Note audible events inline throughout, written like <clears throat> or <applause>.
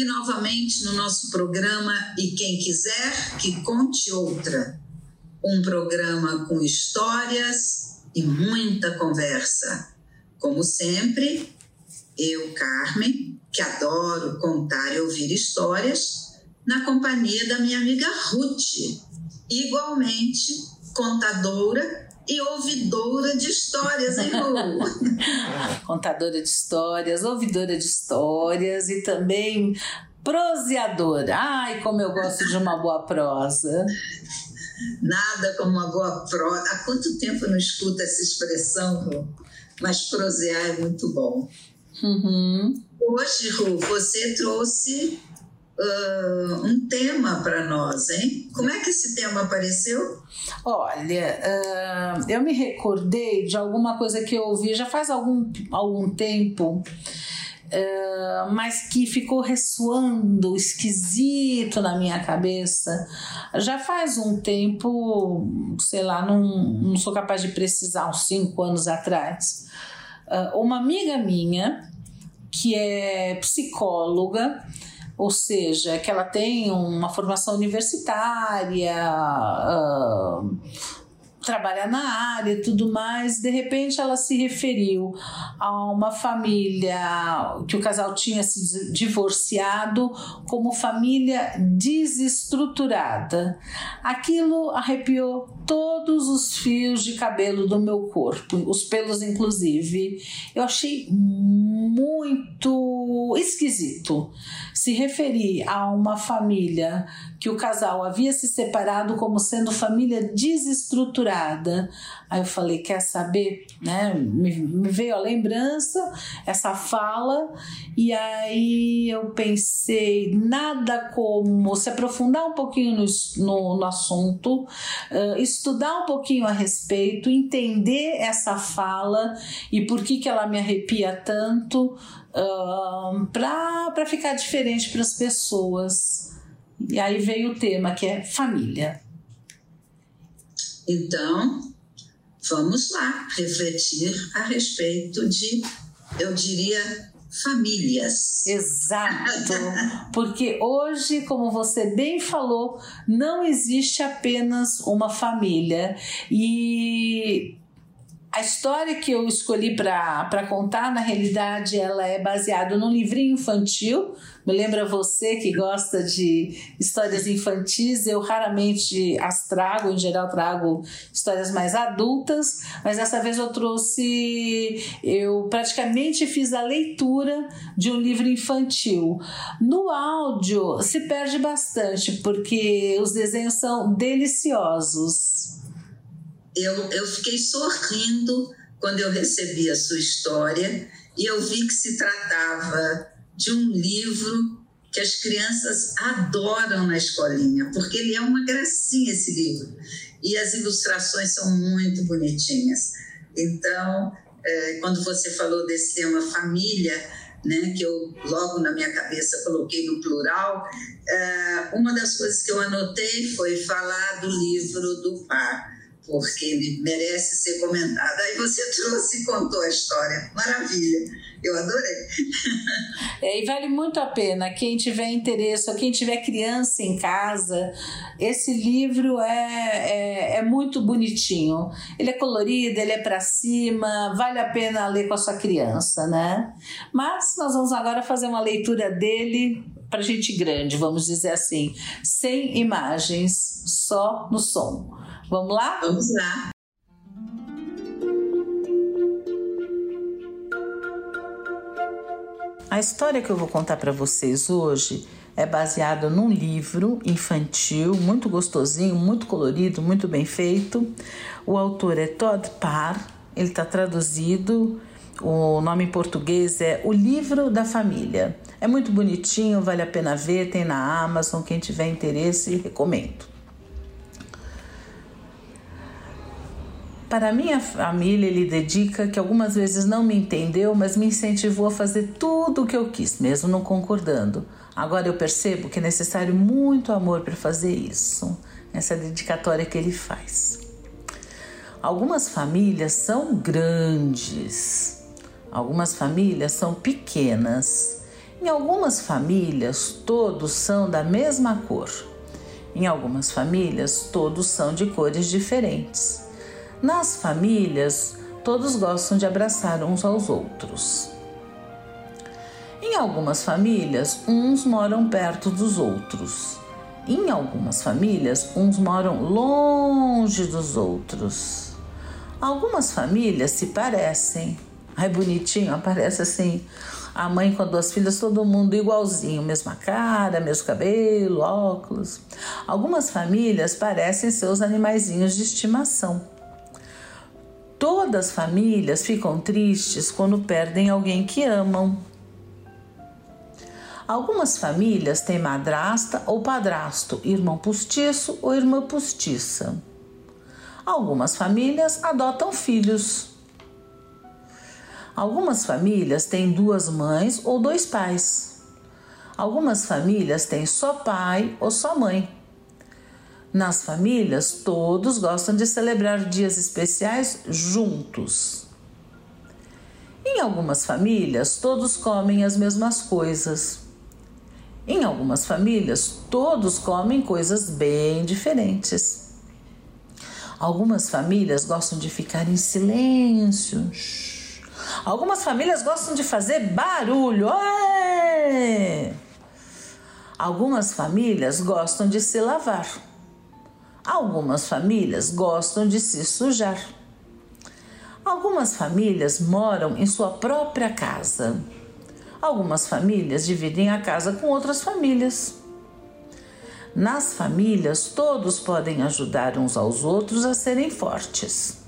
Aqui novamente no nosso programa E Quem Quiser que Conte Outra. Um programa com histórias e muita conversa. Como sempre, eu, Carmen, que adoro contar e ouvir histórias, na companhia da minha amiga Ruth, igualmente contadora e ouvidora de histórias, hein, Lu? <laughs> contadora de histórias, ouvidora de histórias e também proseadora. Ai, como eu gosto de uma boa prosa. Nada como uma boa prosa. Há quanto tempo eu não escuto essa expressão, Lu? Mas prosear é muito bom. Uhum. Hoje, Ru, você trouxe uh, um tema para nós, hein? Como é que esse tema apareceu? Olha, uh, eu me recordei de alguma coisa que eu ouvi já faz algum, algum tempo. Uh, mas que ficou ressoando esquisito na minha cabeça já faz um tempo, sei lá, não, não sou capaz de precisar, uns cinco anos atrás. Uh, uma amiga minha que é psicóloga, ou seja, que ela tem uma formação universitária, uh, trabalha na área e tudo mais, de repente ela se referiu a uma família que o casal tinha se divorciado como família desestruturada. Aquilo arrepiou todos os fios de cabelo do meu corpo, os pelos inclusive. Eu achei muito esquisito se referir a uma família que o casal havia se separado como sendo família desestruturada. Aí eu falei, quer saber? Né? Me, me veio a lembrança, essa fala, e aí eu pensei, nada como se aprofundar um pouquinho no, no, no assunto, uh, estudar um pouquinho a respeito, entender essa fala e por que, que ela me arrepia tanto, uh, para ficar diferente para as pessoas. E aí veio o tema que é família. Então, vamos lá refletir a respeito de, eu diria, famílias. Exato. Porque hoje, como você bem falou, não existe apenas uma família. E a história que eu escolhi para contar, na realidade, ela é baseada num livrinho infantil. Me lembra você que gosta de histórias infantis. Eu raramente as trago, em geral trago histórias mais adultas, mas dessa vez eu trouxe, eu praticamente fiz a leitura de um livro infantil. No áudio se perde bastante, porque os desenhos são deliciosos eu, eu fiquei sorrindo quando eu recebi a sua história e eu vi que se tratava de um livro que as crianças adoram na escolinha, porque ele é uma gracinha esse livro. E as ilustrações são muito bonitinhas. Então, é, quando você falou desse tema família, né, que eu logo na minha cabeça coloquei no plural, é, uma das coisas que eu anotei foi falar do livro do par porque ele merece ser comentado. Aí você trouxe e contou a história. Maravilha. Eu adorei. <laughs> É, e vale muito a pena. Quem tiver interesse, ou quem tiver criança em casa, esse livro é, é, é muito bonitinho. Ele é colorido, ele é para cima, vale a pena ler com a sua criança, né? Mas nós vamos agora fazer uma leitura dele para gente grande, vamos dizer assim, sem imagens, só no som. Vamos lá? Vamos lá. A história que eu vou contar para vocês hoje é baseado num livro infantil muito gostosinho, muito colorido, muito bem feito. O autor é Todd Parr, ele está traduzido. O nome em português é O Livro da Família. É muito bonitinho, vale a pena ver, tem na Amazon. Quem tiver interesse, recomendo. Para minha família, ele dedica que algumas vezes não me entendeu, mas me incentivou a fazer tudo o que eu quis, mesmo não concordando. Agora eu percebo que é necessário muito amor para fazer isso, essa dedicatória que ele faz. Algumas famílias são grandes, algumas famílias são pequenas. Em algumas famílias, todos são da mesma cor. Em algumas famílias, todos são de cores diferentes. Nas famílias, todos gostam de abraçar uns aos outros. Em algumas famílias, uns moram perto dos outros. Em algumas famílias, uns moram longe dos outros. Algumas famílias se parecem. Ai, bonitinho, aparece assim. A mãe com duas filhas, todo mundo igualzinho, mesma cara, mesmo cabelo, óculos. Algumas famílias parecem seus animaizinhos de estimação. Todas as famílias ficam tristes quando perdem alguém que amam. Algumas famílias têm madrasta ou padrasto, irmão postiço ou irmã postiça. Algumas famílias adotam filhos. Algumas famílias têm duas mães ou dois pais. Algumas famílias têm só pai ou só mãe. Nas famílias, todos gostam de celebrar dias especiais juntos. Em algumas famílias, todos comem as mesmas coisas. Em algumas famílias, todos comem coisas bem diferentes. Algumas famílias gostam de ficar em silêncio. Algumas famílias gostam de fazer barulho. Algumas famílias gostam de se lavar. Algumas famílias gostam de se sujar. Algumas famílias moram em sua própria casa. Algumas famílias dividem a casa com outras famílias. Nas famílias, todos podem ajudar uns aos outros a serem fortes.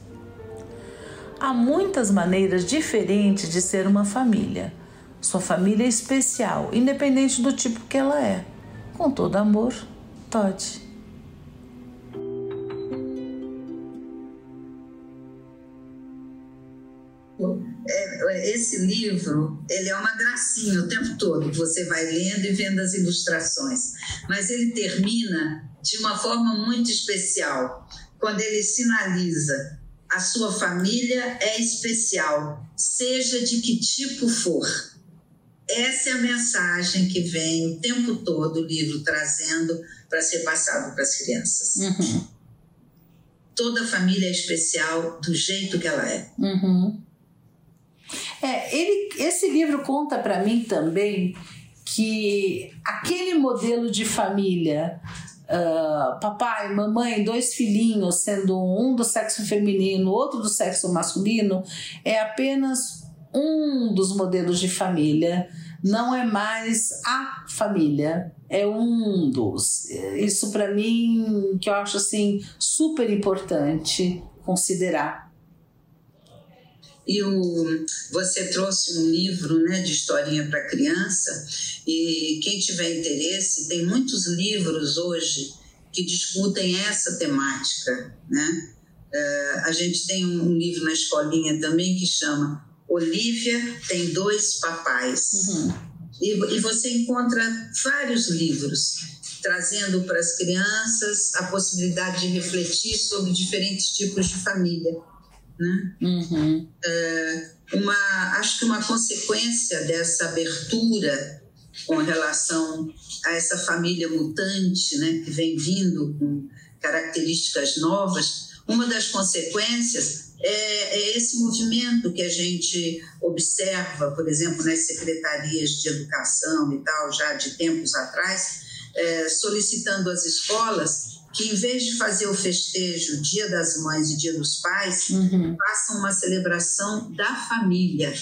Há muitas maneiras diferentes de ser uma família. Sua família é especial, independente do tipo que ela é. Com todo amor, Todd. É, esse livro ele é uma gracinha o tempo todo. Você vai lendo e vendo as ilustrações, mas ele termina de uma forma muito especial quando ele sinaliza a sua família é especial, seja de que tipo for. Essa é a mensagem que vem o tempo todo o livro trazendo para ser passado para as crianças. Uhum. Toda família é especial do jeito que ela é. Uhum. É, ele, esse livro conta para mim também que aquele modelo de família, uh, papai, mamãe, dois filhinhos, sendo um do sexo feminino, outro do sexo masculino, é apenas um dos modelos de família, não é mais a família, é um dos. Isso para mim que eu acho assim super importante considerar. E o, você trouxe um livro né, de historinha para criança, e quem tiver interesse, tem muitos livros hoje que discutem essa temática. Né? Uh, a gente tem um, livro na escolinha também que chama Olivia tem dois papais. Uhum. E, e você encontra vários livros trazendo para as crianças a possibilidade de refletir sobre diferentes tipos de família né? Uhum. É, uma, acho que uma consequência dessa abertura com relação a essa família mutante, né, que vem vindo com características novas, uma das consequências é, é, esse movimento que a gente observa, por exemplo, nas secretarias de educação e tal, já de tempos atrás, é, solicitando às escolas que em vez de fazer o festejo Dia das Mães e Dia dos Pais, uhum. façam uma celebração da família.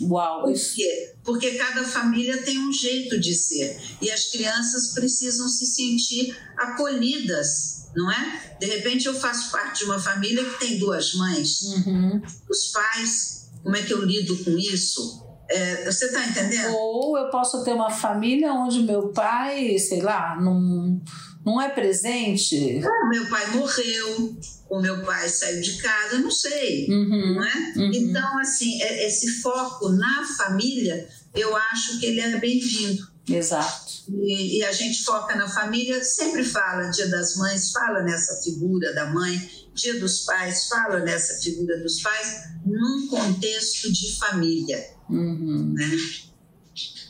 Uau! Por quê? Porque cada família tem um jeito de ser e as crianças precisam se sentir acolhidas, não é? De repente eu faço parte de uma família que tem duas mães, uhum. os pais, como é que eu lido com isso? É, você está entendendo? Ou eu posso ter uma família onde meu pai, sei lá, não, não é presente. Ah, meu pai morreu, o meu pai saiu de casa, não sei, uhum, não é? Uhum. Então, assim, é, esse foco na família, eu acho que ele é bem-vindo. Exato. E, e, a gente foca na família, sempre fala Dia das Mães, fala nessa figura da mãe, Dia dos Pais, fala nessa figura dos pais, num contexto de família. Uhum. Né?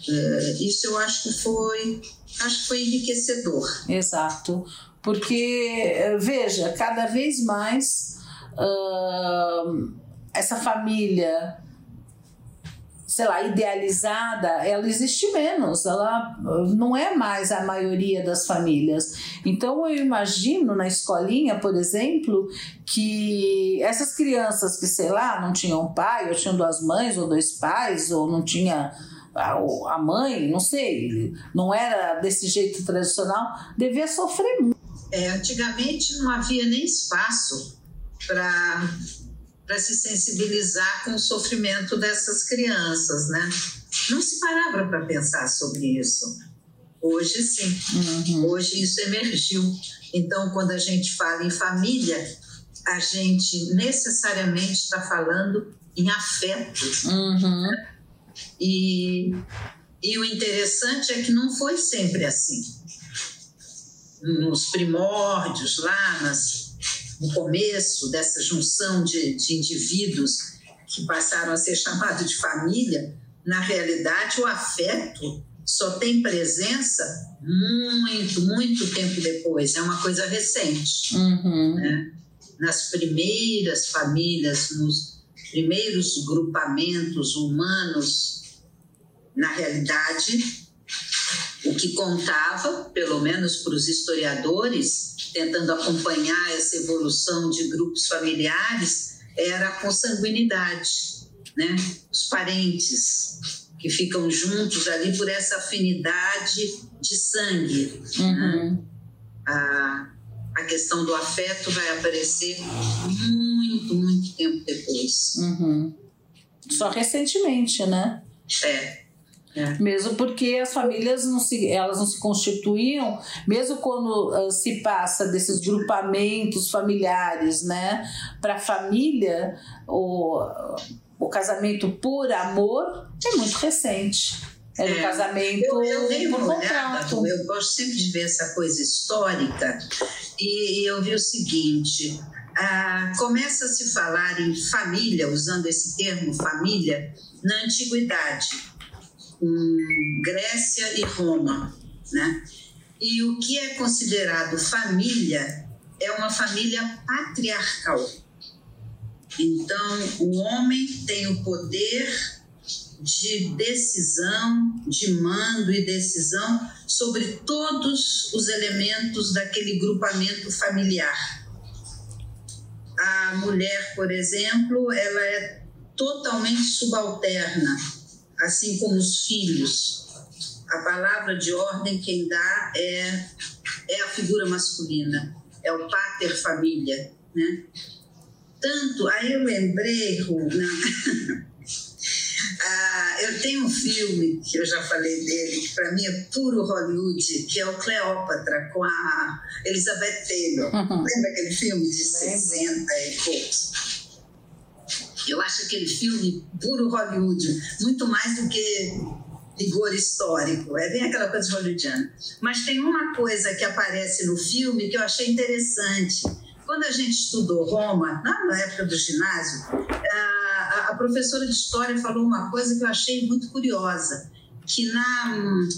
É, isso eu acho que foi, acho que foi enriquecedor. Exato, porque veja, cada vez mais uh, essa família sei lá, idealizada, ela existe menos, ela não é mais a maioria das famílias. Então eu imagino na escolinha, por exemplo, que essas crianças que, sei lá, não tinham pai, ou tinham duas mães, ou dois pais, ou não tinha a mãe, não sei, não era desse jeito tradicional, devia sofrer muito. É, antigamente não havia nem espaço para para se sensibilizar com o sofrimento dessas crianças, né? Não se parava para pensar sobre isso. Hoje sim, uhum. hoje isso emergiu. Então, quando a gente fala em família, a gente necessariamente está falando em afeto. Uhum. Né? E, e o interessante é que não foi sempre assim. Nos primórdios, lá nas no começo dessa junção de, de indivíduos que passaram a ser chamados de família, na realidade o afeto só tem presença muito, muito tempo depois, é uma coisa recente. Uhum. Né? Nas primeiras famílias, nos primeiros grupamentos humanos, na realidade, o que contava, pelo menos para os historiadores, tentando acompanhar essa evolução de grupos familiares, era a consanguinidade, né? Os parentes que ficam juntos ali por essa afinidade de sangue. Uhum. Né? A, a questão do afeto vai aparecer muito, muito tempo depois. Uhum. Só recentemente, né? É. É. Mesmo porque as famílias não se, elas não se constituíam, mesmo quando uh, se passa desses grupamentos familiares, né, para família, o, o casamento por amor é muito recente. É, é. casamento eu, eu dei por contrato. Olhada, eu gosto sempre de ver essa coisa histórica e, e eu vi o seguinte: ah, começa a se falar em família, usando esse termo família, na antiguidade com Grécia e Roma, né? E o que é considerado família é uma família patriarcal. Então, o homem tem o poder de decisão, de mando e decisão sobre todos os elementos daquele grupamento familiar. A mulher, por exemplo, ela é totalmente subalterna assim como os filhos. A palavra de ordem quem dá é, é a figura masculina, é o pater família, né? Tanto, aí eu lembrei, Runa, <laughs> ah, eu tenho um filme que eu já falei dele, que para mim é puro Hollywood, que é o Cleópatra, com a Elizabeth Taylor. Uhum. Lembra aquele filme de Lembro. 60 e poucos? Eu acho aquele filme puro Hollywood, muito mais do que rigor histórico. É bem aquela coisa hollywoodiana. Mas tem uma coisa que aparece no filme que eu achei interessante. Quando a gente estudou Roma, na época do ginásio, a, professora de história falou uma coisa que eu achei muito curiosa, que na,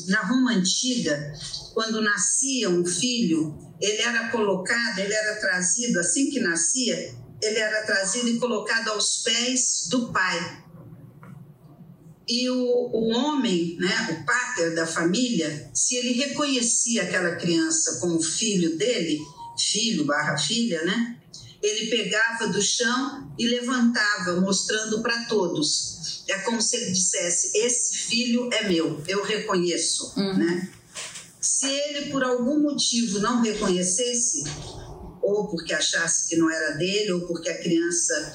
na Roma antiga, quando nascia um filho, ele era colocado, ele era trazido assim que nascia, ele era trazido e colocado aos pés do pai. E o, o homem, né, o pater da família, se ele reconhecia aquela criança como filho dele, filho barra filha, né, ele pegava do chão e levantava, mostrando para todos. É como se ele dissesse: Esse filho é meu, eu reconheço. Uhum. Né? Se ele, por algum motivo, não reconhecesse, ou porque achasse que não era dele, ou porque a criança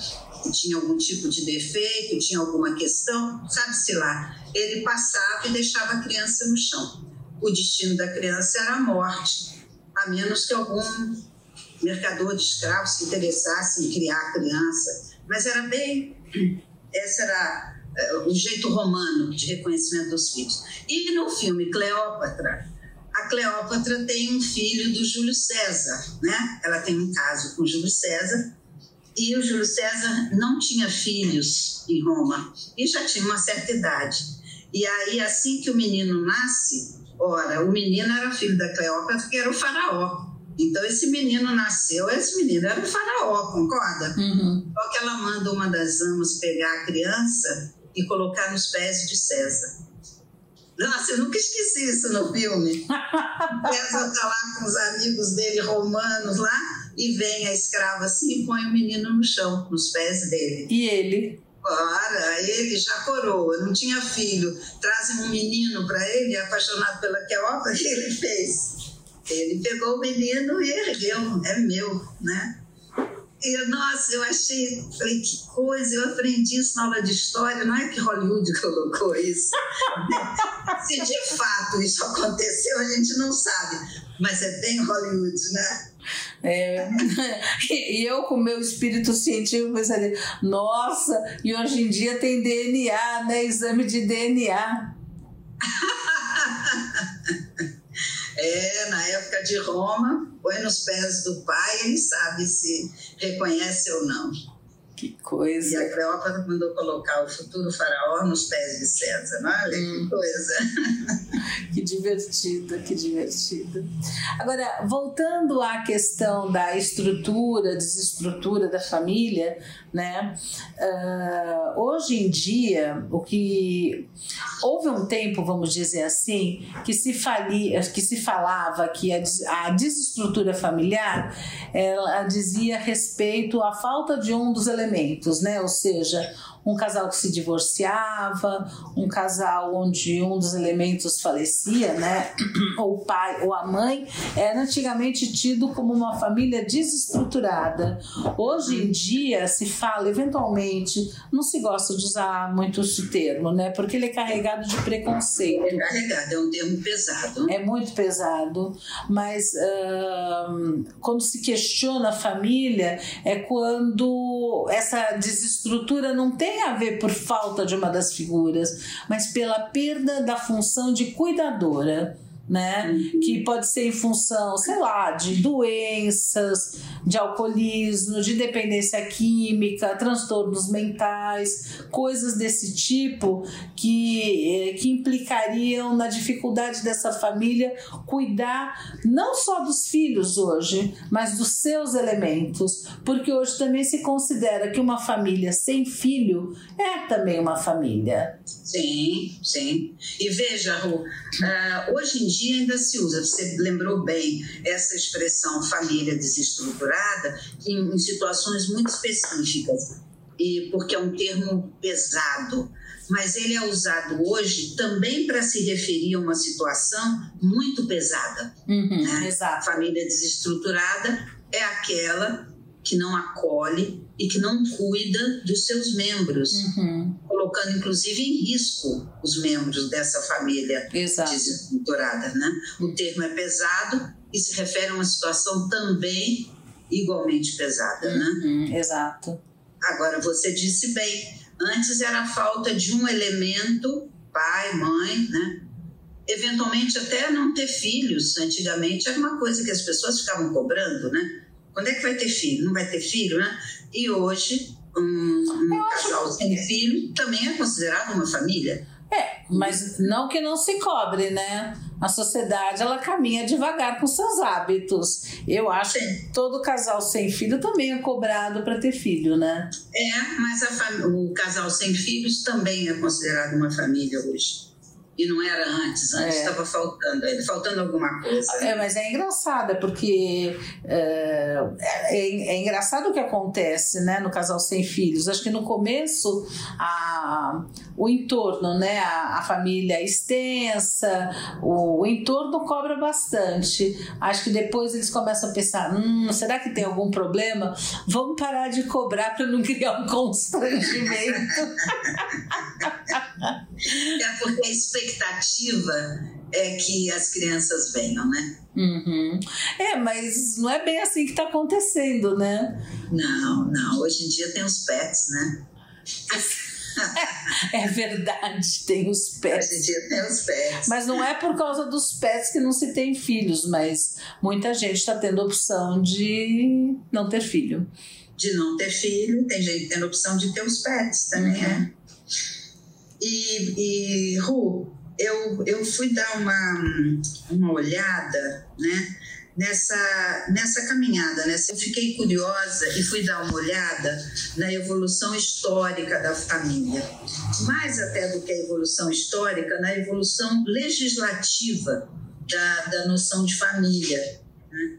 tinha algum tipo de defeito, tinha alguma questão, sabe-se lá, ele passava e deixava a criança no chão. O destino da criança era a morte, a menos que algum mercador de escravos se interessasse em criar a criança. Mas era bem. Esse era uh, o jeito romano de reconhecimento dos filhos. E no filme Cleópatra, a Cleópatra tem um filho do Júlio César, né? Ela tem um caso com Júlio César e o Júlio César não tinha filhos em Roma e já tinha uma certa idade. E aí, assim que o menino nasce, ora, o menino era filho da Cleópatra, que era o faraó. Então, esse menino nasceu, esse menino era o faraó, concorda? Uhum. Só que ela manda uma das amas pegar a criança e colocar nos pés de César. Nossa, eu nunca esqueci isso no filme. <laughs> César está lá com os amigos dele romanos lá e vem a escrava assim e põe o menino no chão, nos pés dele. E ele? Ora, ele já coroa, não tinha filho. Trazem um menino para ele, apaixonado pela Queopa, o que ele fez? Ele pegou o menino e ergueu, é meu, né? E, nossa, eu achei, falei, que coisa, eu aprendi isso na aula de história, não é que Hollywood <laughs> colocou isso. Se de fato isso aconteceu, a gente não sabe, mas é bem Hollywood, né? É, <laughs> e eu com meu espírito científico pensaria, nossa, e hoje em dia tem DNA, né? Exame de DNA. É, na época de Roma, põe nos pés do pai ele sabe se reconhece ou não. Que coisa. E a Cleópatra mandou colocar o futuro faraó nos pés de César. Olha hum. que coisa. <laughs> Que divertido, que divertido. Agora, voltando à questão da estrutura, desestrutura da família, né? Uh, hoje em dia, o que houve um tempo, vamos dizer assim, que se falia, que se falava que a, a desestrutura familiar, ela dizia respeito à falta de um dos elementos, né? Ou seja, um casal que se divorciava, um casal onde um dos elementos falecia, né? <clears throat> ou o pai ou a mãe, era antigamente tido como uma família desestruturada. Hoje em dia se fala, eventualmente, não se gosta de usar muito esse termo, né? Porque ele é carregado de preconceito. É carregado, é um termo pesado. É muito pesado, mas quando se questiona a família é quando essa desestrutura não tem tem a ver por falta de uma das figuras, mas pela perda da função de cuidadora né? Uhum. Que pode ser em função, sei lá, de doenças, de alcoolismo, de dependência química, transtornos mentais, coisas desse tipo que, eh, que implicariam na dificuldade dessa família cuidar não só dos filhos hoje, mas dos seus elementos, porque hoje também se considera que uma família sem filho é também uma família. Sim, sim. E veja, Ru, uh, hoje em dia ainda se usa, você lembrou bem essa expressão família desestruturada em, em situações muito específicas, e porque é um termo pesado, mas ele é usado hoje também para se referir a uma situação muito pesada. Uhum, né? Exato. Família desestruturada é aquela que não acolhe e que não cuida dos seus membros, uhum. colocando inclusive em risco os membros dessa família desestruturada. Né? O termo é pesado e se refere a uma situação também igualmente pesada. Né? Uhum. Né? Exato. Agora, você disse bem, antes era a falta de um elemento, pai, mãe, né? eventualmente até não ter filhos. Antigamente era uma coisa que as pessoas ficavam cobrando, né? Quando é que vai ter filho? Não vai ter filho, né? E hoje, um, um casal sem filho também é considerado uma família. É, mas não que não se cobre, né? A sociedade ela caminha devagar com seus hábitos. Eu acho Sim. que todo casal sem filho também é cobrado para ter filho, né? É, mas o casal sem filhos também é considerado uma família hoje. E não era antes, antes estava é. faltando, faltando alguma coisa. É, mas é engraçado, é porque é, é, é, engraçado o que acontece né, no casal sem filhos. Acho que no começo a, o entorno, né, a, a família extensa, o, o, entorno cobra bastante. Acho que depois eles começam a pensar: hum, será que tem algum problema? Vamos parar de cobrar para não criar um constrangimento. <laughs> é porque a expectativa é que as crianças venham, né? Uhum. É, mas não é bem assim que está acontecendo, né? Não, não. Hoje em dia tem os pets, né? <laughs> é verdade, tem os pets. Hoje em dia tem os pets. Mas não é por causa dos pets que não se tem filhos, mas muita gente está tendo opção de não ter filho. De não ter filho, tem gente tendo opção de ter os pets também, uhum. é. E, e Ru, eu, eu fui dar uma, uma olhada, né? Nessa, nessa caminhada, né? Eu fiquei curiosa e fui dar uma olhada na evolução histórica da família. Mais até do que a evolução histórica, na evolução legislativa da, da noção de família. Né?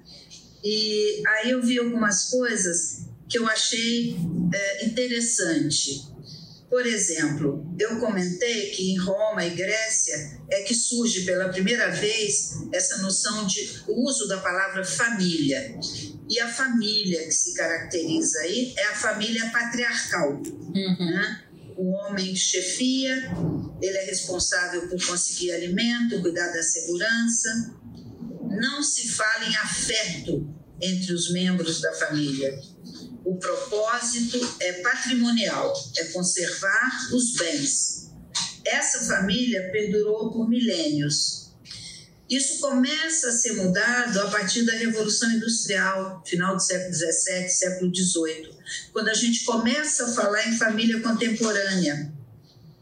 E aí eu vi algumas coisas que eu achei é, interessante. Por exemplo, eu comentei que em Roma e Grécia é que surge pela primeira vez essa noção de uso da palavra família. E a família que se caracteriza aí é a família patriarcal. Uhum. Né? O homem chefia, ele é responsável por conseguir alimento, cuidar da segurança. Não se fala em afeto entre os membros da família o propósito é patrimonial, é conservar os bens. Essa família perdurou por milênios. Isso começa a ser mudado a partir da Revolução Industrial, final do século XVII, século XVIII, quando a gente começa a falar em família contemporânea,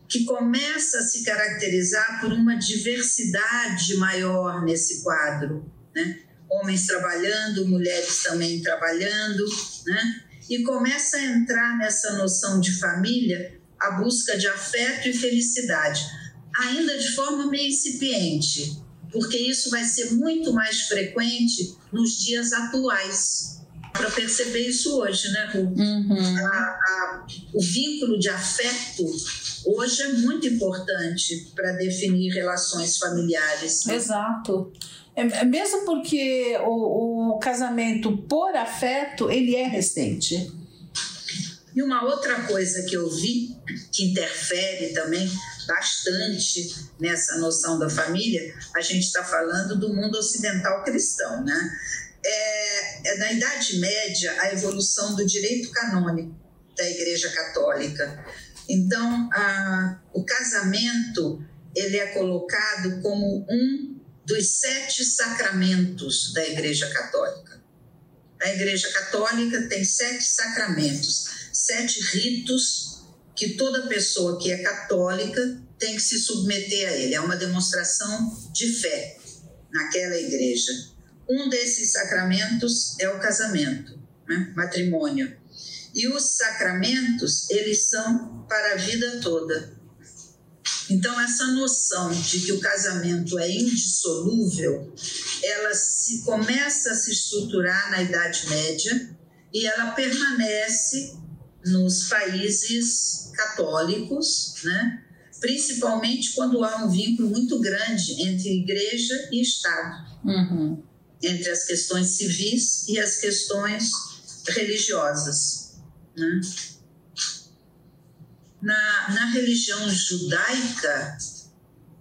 que começa a se caracterizar por uma diversidade maior nesse quadro, né? Homens trabalhando, mulheres também trabalhando, né? E começa a entrar nessa noção de família a busca de afeto e felicidade, ainda de forma meio incipiente, porque isso vai ser muito mais frequente nos dias atuais. Para perceber isso hoje, né, Ru? Uhum. A, a, o vínculo de afeto hoje é muito importante para definir relações familiares. Né? Exato. É, é, mesmo porque o, o casamento por afeto, ele é recente. E uma outra coisa que eu vi que interfere também bastante nessa noção da família, a gente está falando do mundo ocidental cristão, né? É, é, na Idade Média a evolução do direito canônico da Igreja Católica. Então, a, o casamento ele é colocado como um dos sete sacramentos da Igreja Católica. A Igreja Católica tem sete sacramentos, sete ritos que toda pessoa que é católica tem que se submeter a ele. É uma demonstração de fé naquela igreja. Um desses sacramentos é o casamento, né? matrimônio. E os sacramentos, eles são para a vida toda. Então, essa noção de que o casamento é indissolúvel, ela se começa a se estruturar na Idade Média e ela permanece nos países católicos, né? principalmente quando há um vínculo muito grande entre igreja e Estado, uhum. entre as questões civis e as questões religiosas. Né? Na, na religião judaica,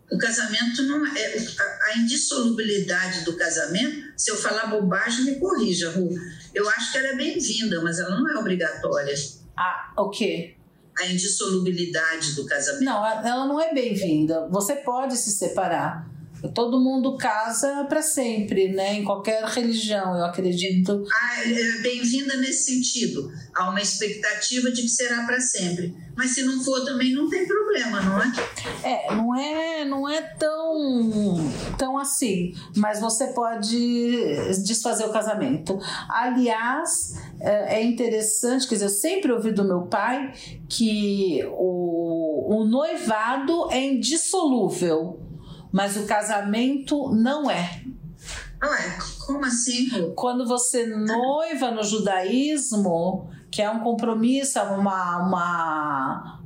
o casamento não é. A indissolubilidade do casamento, se eu falar bobagem, me corrija, Ru. Eu acho que ela é bem-vinda, mas ela não é obrigatória. Ah, o quê? A indissolubilidade do casamento. Não, ela não é bem-vinda. Você pode se separar. Todo mundo casa para sempre, né? Em qualquer religião, eu acredito. Ah, é bem-vinda nesse sentido. Há uma expectativa de que será para sempre. Mas se não for também não tem problema, não é? É, não é, não é tão, tão assim. Mas você pode desfazer o casamento. Aliás, é, é interessante, quer dizer, eu sempre ouvi do meu pai que o, o noivado é indissolúvel mas o casamento não é. Ué, como assim? Quando você noiva no judaísmo, que é um compromisso, uma, uma,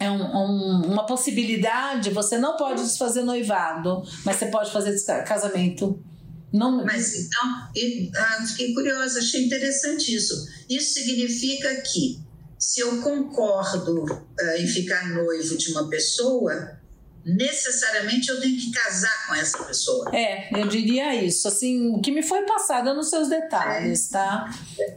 é um, um, uma possibilidade, você não pode desfazer noivado, mas você pode fazer casamento. Não... Mas então, eu, ah, fiquei curiosa, achei interessante isso. Isso significa que se eu concordo uh, em ficar noivo de uma pessoa, necessariamente eu tenho que casar com essa pessoa. É, eu diria isso. Assim, o que me foi passado nos seus detalhes, é. tá?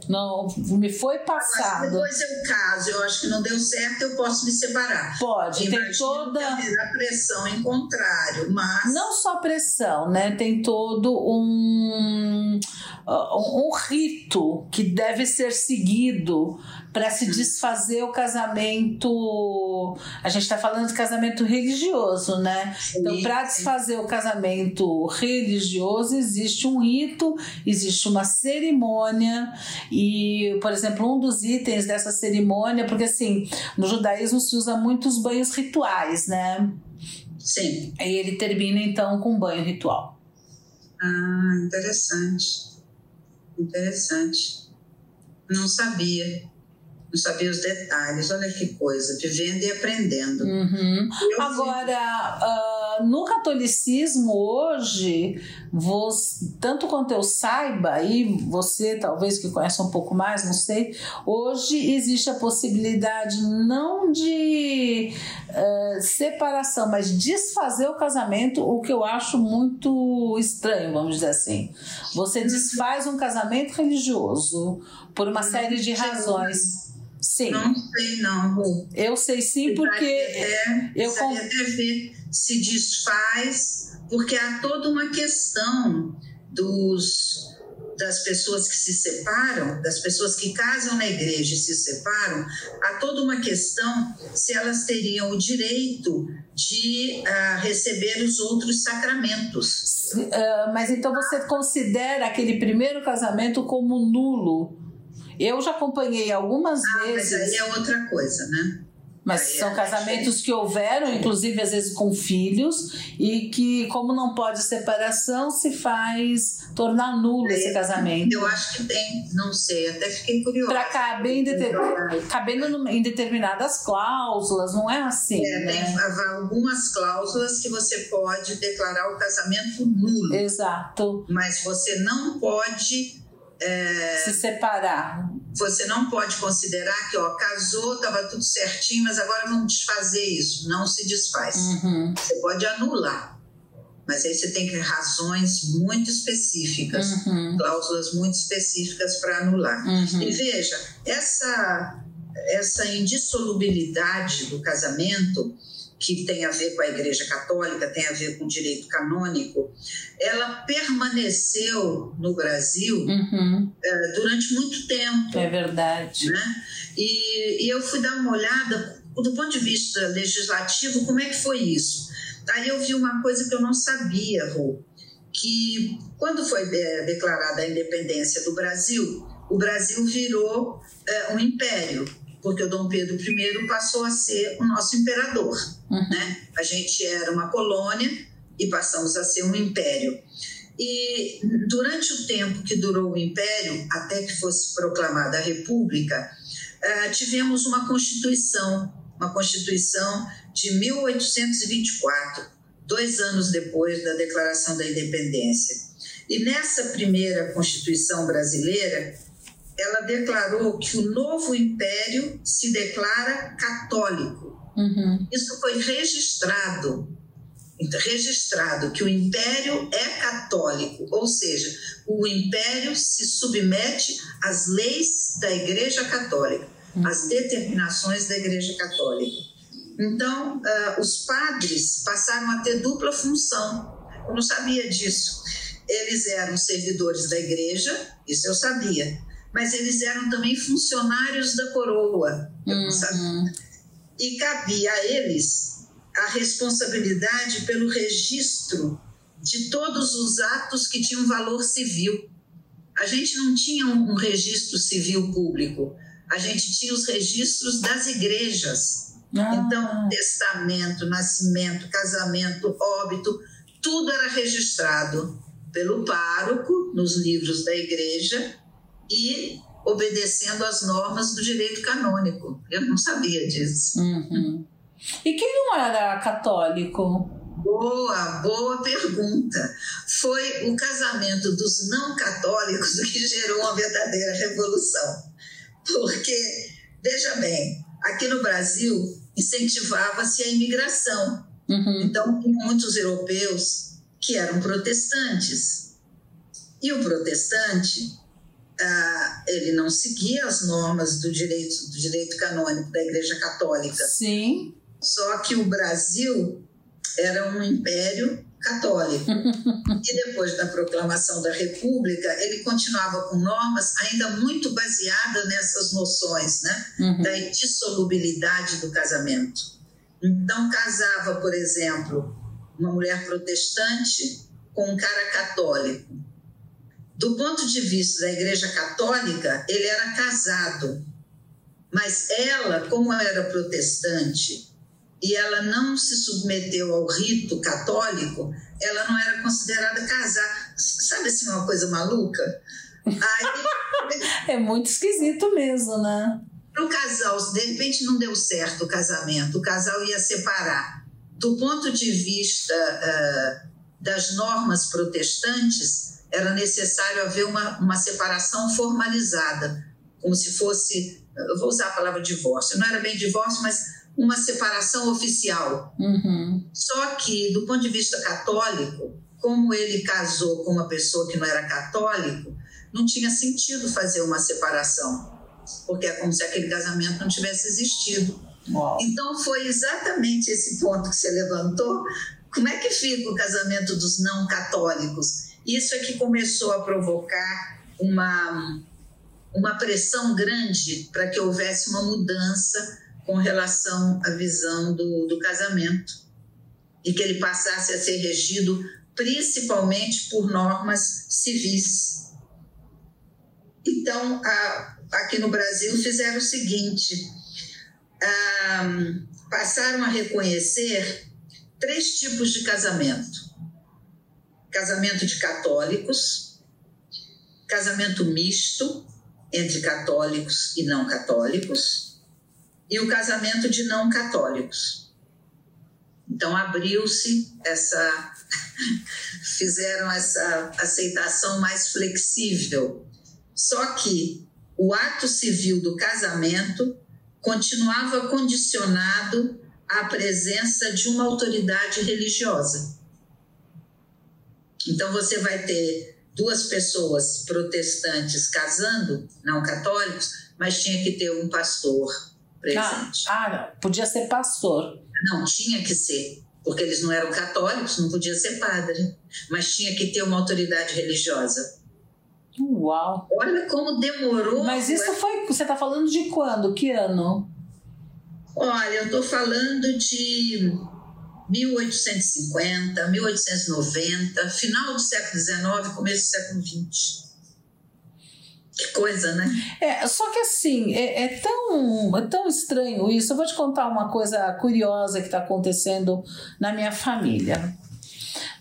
Não, me foi passado. Mas depois eu caso, eu acho que não deu certo, eu posso me separar. Pode, Imagino tem toda a pressão em contrário, mas não só pressão, né? Tem todo um um rito que deve ser seguido para se desfazer o casamento. A gente está falando de casamento religioso, né? Sim. Então, para desfazer o casamento religioso, existe um rito, existe uma cerimônia, e, por exemplo, um dos itens dessa cerimônia, porque assim, no judaísmo se usa muitos banhos rituais, né? Sim. E ele termina então com um banho ritual. Ah, interessante. Interessante. Não sabia. Não sabia os detalhes. Olha que coisa, vivendo e aprendendo. Uhum. Agora, uh, no catolicismo hoje, você, tanto quanto eu saiba, e você talvez que conhece um pouco mais, não sei, hoje existe a possibilidade não de uh, separação, mas desfazer o casamento, o que eu acho muito estranho, vamos dizer assim. Você desfaz um casamento religioso por uma série de razões. Sim. Não sei, não, Ru. Eu sei sim, porque. É, eu com... até ver se desfaz, porque há toda uma questão dos das pessoas que se separam, das pessoas que casam na igreja e se separam, há toda uma questão se elas teriam o direito de uh, receber os outros sacramentos. Uh, mas então você considera aquele primeiro casamento como nulo? Eu já acompanhei algumas ah, vezes. Mas aí é outra coisa, né? Mas aí são é casamentos que houveram, inclusive às vezes com filhos, e que, como não pode separação, se faz tornar nulo esse casamento. Eu acho que tem, não sei, até fiquei curiosa. Para caber em, deter... cabendo em determinadas cláusulas, não é assim. É, né? tem algumas cláusulas que você pode declarar o casamento nulo. Exato. Mas você não pode é, se separar. Você não pode considerar que ó, casou, estava tudo certinho, mas agora vamos desfazer isso. Não se desfaz. Uhum. Você pode anular. Mas aí você tem que razões muito específicas, uhum. cláusulas muito específicas para anular. Uhum. E veja, essa, essa indissolubilidade do casamento que tem a ver com a Igreja Católica, tem a ver com o direito canônico, ela permaneceu no Brasil uhum. é, durante muito tempo. É verdade. Né? E, e eu fui dar uma olhada, do ponto de vista legislativo, como é que foi isso? Aí eu vi uma coisa que eu não sabia, Rô, que quando foi de, declarada a independência do Brasil, o Brasil virou é, um império porque o Dom Pedro I passou a ser o nosso imperador. Uhum. Né? A gente era uma colônia e passamos a ser um império. E durante o tempo que durou o império, até que fosse proclamada a República, uh, tivemos uma Constituição, uma Constituição de 1824, dois anos depois da Declaração da Independência. E nessa primeira Constituição brasileira, ela declarou que o novo império se declara católico. Uhum. Isso foi registrado, registrado que o império é católico, ou seja, o império se submete às leis da Igreja Católica, uhum. às determinações da Igreja Católica. Então, uh, os padres passaram a ter dupla função eu não sabia disso. Eles eram servidores da igreja, isso eu sabia, mas eles eram também funcionários da coroa, eu não sabia. E cabia a eles a responsabilidade pelo registro de todos os atos que tinham valor civil. A gente não tinha um registro civil público, a gente tinha os registros das igrejas. Ah. Então, testamento, nascimento, casamento, óbito, tudo era registrado pelo pároco nos livros da igreja e obedecendo às normas do direito canônico. Eu não sabia disso. Uhum. E quem não era católico? Boa, boa pergunta. Foi o casamento dos não católicos que gerou uma verdadeira revolução. Porque, veja bem, aqui no Brasil incentivava-se a imigração. Uhum. Então, muitos europeus que eram protestantes. E o protestante, ah, ele não seguia as normas do direito, do direito canônico da Igreja Católica. Sim. Só que o Brasil era um império católico. e depois da proclamação da República, ele continuava com normas ainda muito baseadas nessas noções né, Uhum. da indissolubilidade do casamento. Então, casava, por exemplo, uma mulher protestante com um cara católico. Do ponto de vista da Igreja Católica, ele era casado, mas ela, como era protestante e ela não se submeteu ao rito católico, ela não era considerada casada. Sabe assim, uma coisa maluca? Aí, <laughs> É muito esquisito mesmo, né? para o casal, de repente não deu certo o casamento, o casal ia separar. Do ponto de vista ah, das normas protestantes, era necessário haver uma, uma separação formalizada, como se fosse, eu vou usar a palavra divórcio, não era bem divórcio, mas uma separação oficial. Uhum. Só que, do ponto de vista católico, como ele casou com uma pessoa que não era católico, não tinha sentido fazer uma separação, porque é como se aquele casamento não tivesse existido. Uau. Então, foi exatamente esse ponto que você levantou. Como é que fica o casamento dos não católicos? Isso é que começou a provocar uma, uma pressão grande para que houvesse uma mudança com relação à visão do, do casamento e que ele passasse a ser regido principalmente por normas civis. Então, a, aqui no Brasil fizeram o seguinte: ah, passaram a reconhecer três tipos de casamento: casamento de católicos, casamento misto entre católicos e não católicos, e o casamento de não católicos. Então abriu-se essa, <laughs> fizeram essa aceitação mais flexível. Só que o ato civil do casamento continuava condicionado à presença de uma autoridade religiosa. Então você vai ter duas pessoas protestantes casando, não católicos, mas tinha que ter um pastor presente. Ah, ah, podia ser pastor. Não, tinha que ser, porque eles não eram católicos, não podia ser padre, mas tinha que ter uma autoridade religiosa. Uau. Olha como demorou. Mas isso foi. Você está falando de quando? Que ano? Olha, eu estou falando de 1850, 1890, final do século XIX, começo do século XX. Que coisa, né? É, só que assim, é, é tão, é tão estranho isso. Eu vou te contar uma coisa curiosa que está acontecendo na minha família.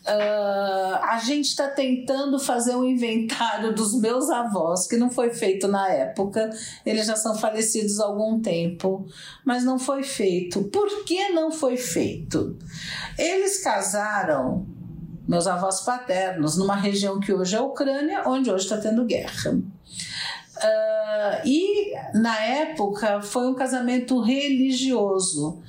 Uh, a gente está tentando fazer um inventário dos meus avós, que não foi feito na época, eles já são falecidos há algum tempo, mas não foi feito. Por que não foi feito? Eles casaram, meus avós paternos, numa região que hoje é a Ucrânia, onde hoje está tendo guerra. Uh, e na época foi um casamento religioso.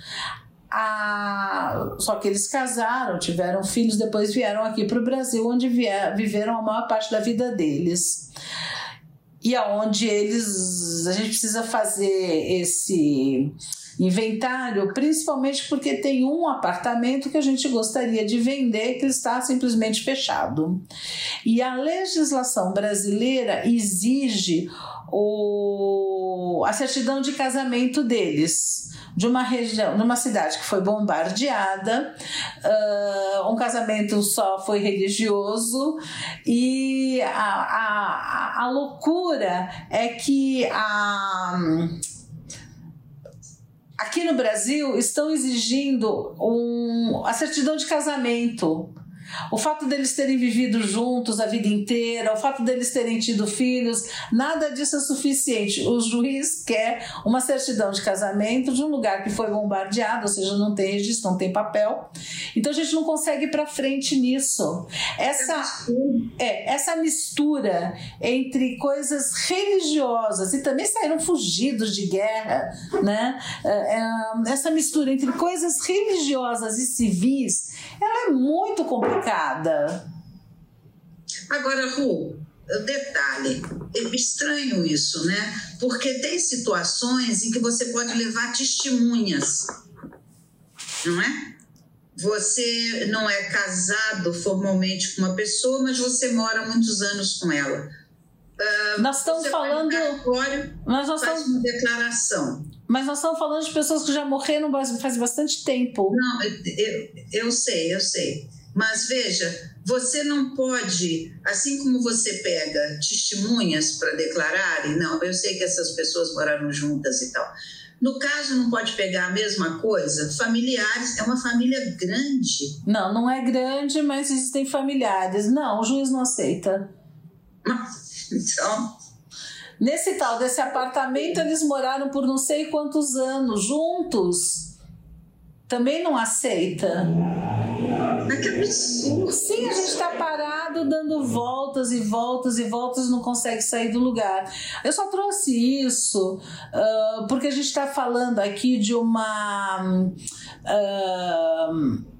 Ah, só que eles casaram, tiveram filhos, depois vieram aqui para o Brasil, onde vier, viveram a maior parte da vida deles. E aonde eles. A gente precisa fazer esse inventário, principalmente porque tem um apartamento que a gente gostaria de vender que está simplesmente fechado. E a legislação brasileira exige o, a certidão de casamento deles de uma região, numa cidade que foi bombardeada, uh, um casamento só foi religioso e a, a, a loucura é que a aqui no Brasil estão exigindo um, a certidão de casamento o fato deles terem vivido juntos a vida inteira, o fato deles terem tido filhos, nada disso é suficiente. O juiz quer uma certidão de casamento de um lugar que foi bombardeado, ou seja, não tem registro, não tem papel. Então a gente não consegue ir para frente nisso. Essa, é, essa mistura entre coisas religiosas e também saíram fugidos de guerra, né? É, é, essa mistura entre coisas religiosas e civis, ela é muito complicada complicada. Agora, Ru, detalhe, é estranho isso, né? Porque tem situações em que você pode levar testemunhas, não é? Você não é casado formalmente com uma pessoa, mas você mora muitos anos com ela. Uh, nós estamos falando. Mas nós faz estamos... uma declaração. Mas nós estamos falando de pessoas que já morreram faz bastante tempo. Não, eu, eu sei, eu sei. Mas veja, você não pode, assim como você pega testemunhas para declarar, e não, eu sei que essas pessoas moraram juntas e tal. No caso, não pode pegar a mesma coisa? Familiares, é uma família grande. Não, não é grande, mas existem familiares. Não, o juiz não aceita. Então. Nesse tal desse apartamento, eles moraram por não sei quantos anos juntos. Também não aceita. Mas que absurdo. Sim, a gente está parado dando voltas e voltas e voltas e não consegue sair do lugar. Eu só trouxe isso uh, porque a gente está falando aqui de uma. Uh,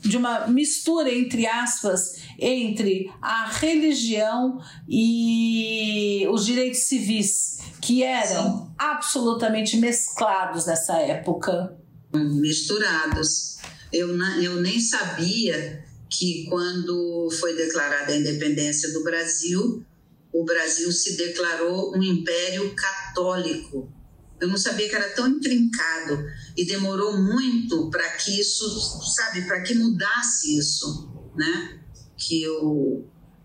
de uma mistura, entre aspas, entre a religião e os direitos civis, que eram Sim. absolutamente mesclados nessa época. Misturados. Eu, eu nem sabia que quando foi declarada a independência do Brasil, o Brasil se declarou um império católico. Eu não sabia que era tão intrincado e demorou muito para que isso, sabe, para que mudasse isso, né? Que o,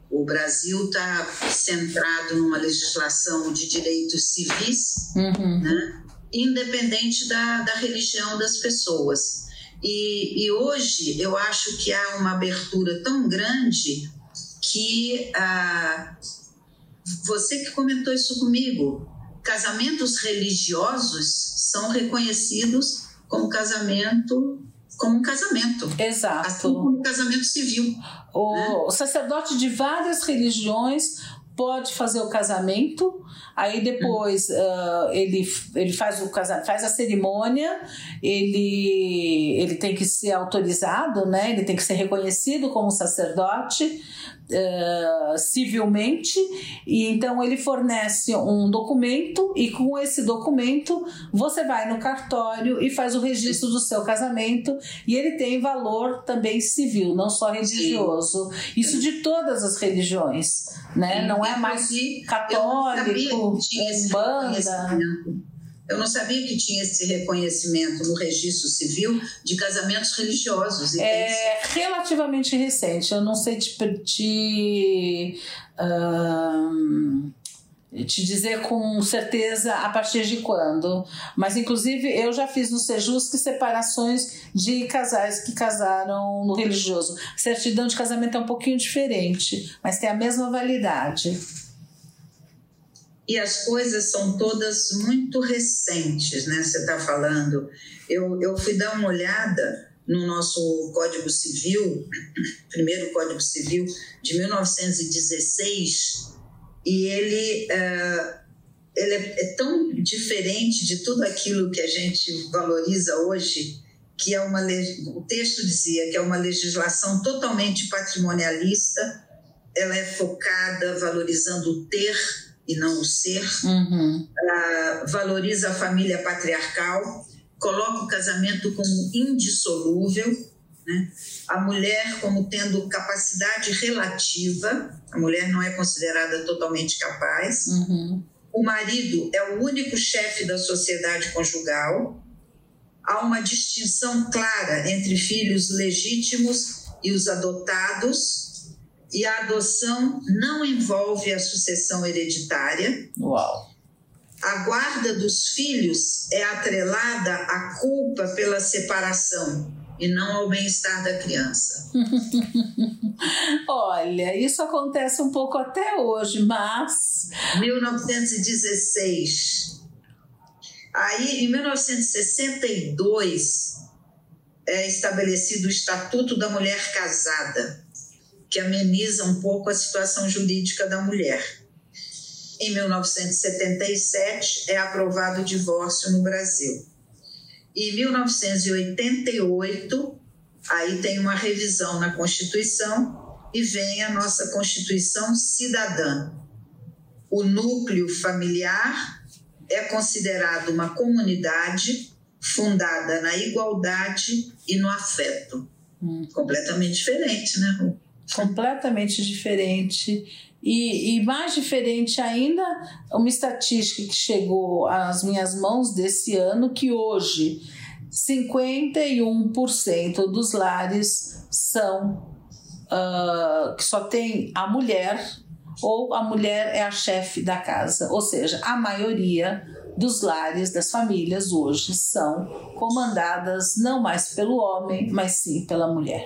o Brasil está centrado numa legislação de direitos civis, uhum. né? independente da, da religião das pessoas. E, e hoje eu acho que há uma abertura tão grande que ah, você que comentou isso comigo, casamentos religiosos são reconhecidos como casamento como um casamento. Exato. Assim como um casamento civil. O né? sacerdote de várias religiões pode fazer o casamento, aí depois uh, ele, ele faz o casamento, faz a cerimônia, ele, ele tem que ser autorizado, né? ele tem que ser reconhecido como sacerdote uh, civilmente, e então ele fornece um documento, e com esse documento você vai no cartório e faz o registro do seu casamento, e ele tem valor também civil, não só religioso. Sim. Isso de todas as religiões, né? Não é mais católico, umbanda. Eu não sabia que tinha esse reconhecimento no registro civil de casamentos religiosos. É relativamente recente. Eu não sei te, te, te dizer com certeza a partir de quando. Mas, inclusive, eu já fiz no Sejusc separações de casais que casaram no religioso. A certidão de casamento é um pouquinho diferente, mas tem a mesma validade e as coisas são todas muito recentes, né? Você está falando. Eu, eu fui dar uma olhada no nosso Código Civil, <clears throat> primeiro Código Civil de 1916, e ele, uh, ele é, é tão diferente de tudo aquilo que a gente valoriza hoje, que é uma o texto dizia que é uma legislação totalmente patrimonialista, ela é focada valorizando o ter e não o ser, uhum. uh, valoriza a família patriarcal coloca o casamento como indissolúvel, né? a mulher como tendo capacidade relativa, a mulher não é considerada totalmente capaz. Uhum. O marido é o único chefe da sociedade conjugal. Há uma distinção clara entre filhos legítimos e os adotados, e a adoção não envolve a sucessão hereditária. Uau! A guarda dos filhos é atrelada à culpa pela separação e não ao bem-estar da criança. <laughs> Olha, isso acontece um pouco até hoje, mas. 1916. Aí, em 1962, é estabelecido o Estatuto da Mulher Casada, que ameniza um pouco a situação jurídica da mulher. Em 1977, é aprovado o divórcio no Brasil. E em 1988, aí tem uma revisão na Constituição e vem a nossa Constituição Cidadã. O núcleo familiar é considerado uma comunidade fundada na igualdade e no afeto. Hum. Completamente diferente, né, Ru? Completamente diferente e, e, mais diferente ainda, uma estatística que chegou às minhas mãos desse ano, que hoje 51% dos lares são uh, que só tem a mulher ou a mulher é a chefe da casa. Ou seja, a maioria dos lares, das famílias hoje são comandadas não mais pelo homem, mas sim pela mulher.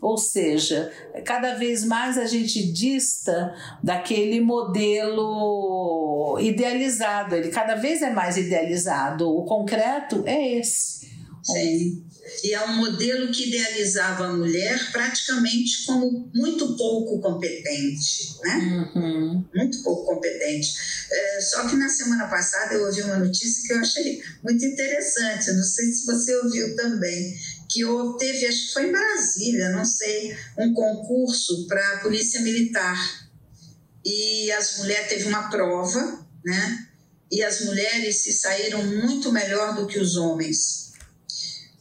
Ou seja, cada vez mais a gente dista daquele modelo idealizado, ele cada vez é mais idealizado. O concreto é esse. Sim. E é um modelo que idealizava a mulher praticamente como muito pouco competente, né? Uhum. Muito pouco competente. É, só que na semana passada eu ouvi uma notícia que eu achei muito interessante, não sei se você ouviu também, que teve, acho que foi em Brasília, não sei, um concurso para a Polícia Militar. E as mulheres teve uma prova, né? E as mulheres se saíram muito melhor do que os homens.